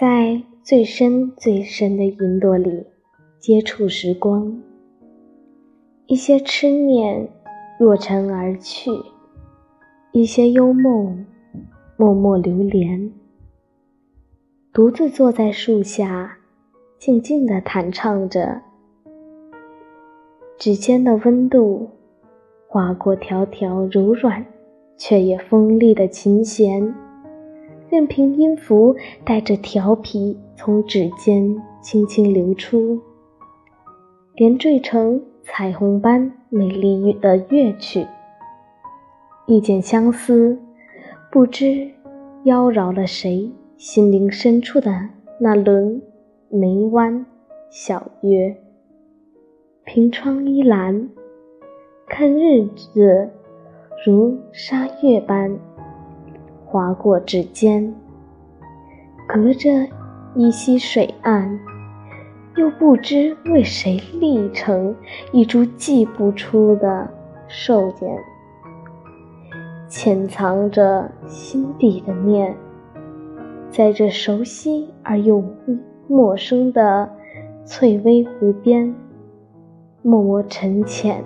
在最深最深的云朵里接触时光，一些痴念若尘而去，一些幽梦默默流连。独自坐在树下，静静地弹唱着，指尖的温度划过条条柔软却也锋利的琴弦。任凭音符带着调皮从指尖轻轻流出，连缀成彩虹般美丽的乐曲。一剪相思，不知妖娆了谁心灵深处的那轮眉弯小月。凭窗依栏，看日子如沙月般。划过指尖，隔着一溪水岸，又不知为谁立成一株寄不出的瘦茧，潜藏着心底的念，在这熟悉而又陌生的翠微湖边，默默沉潜。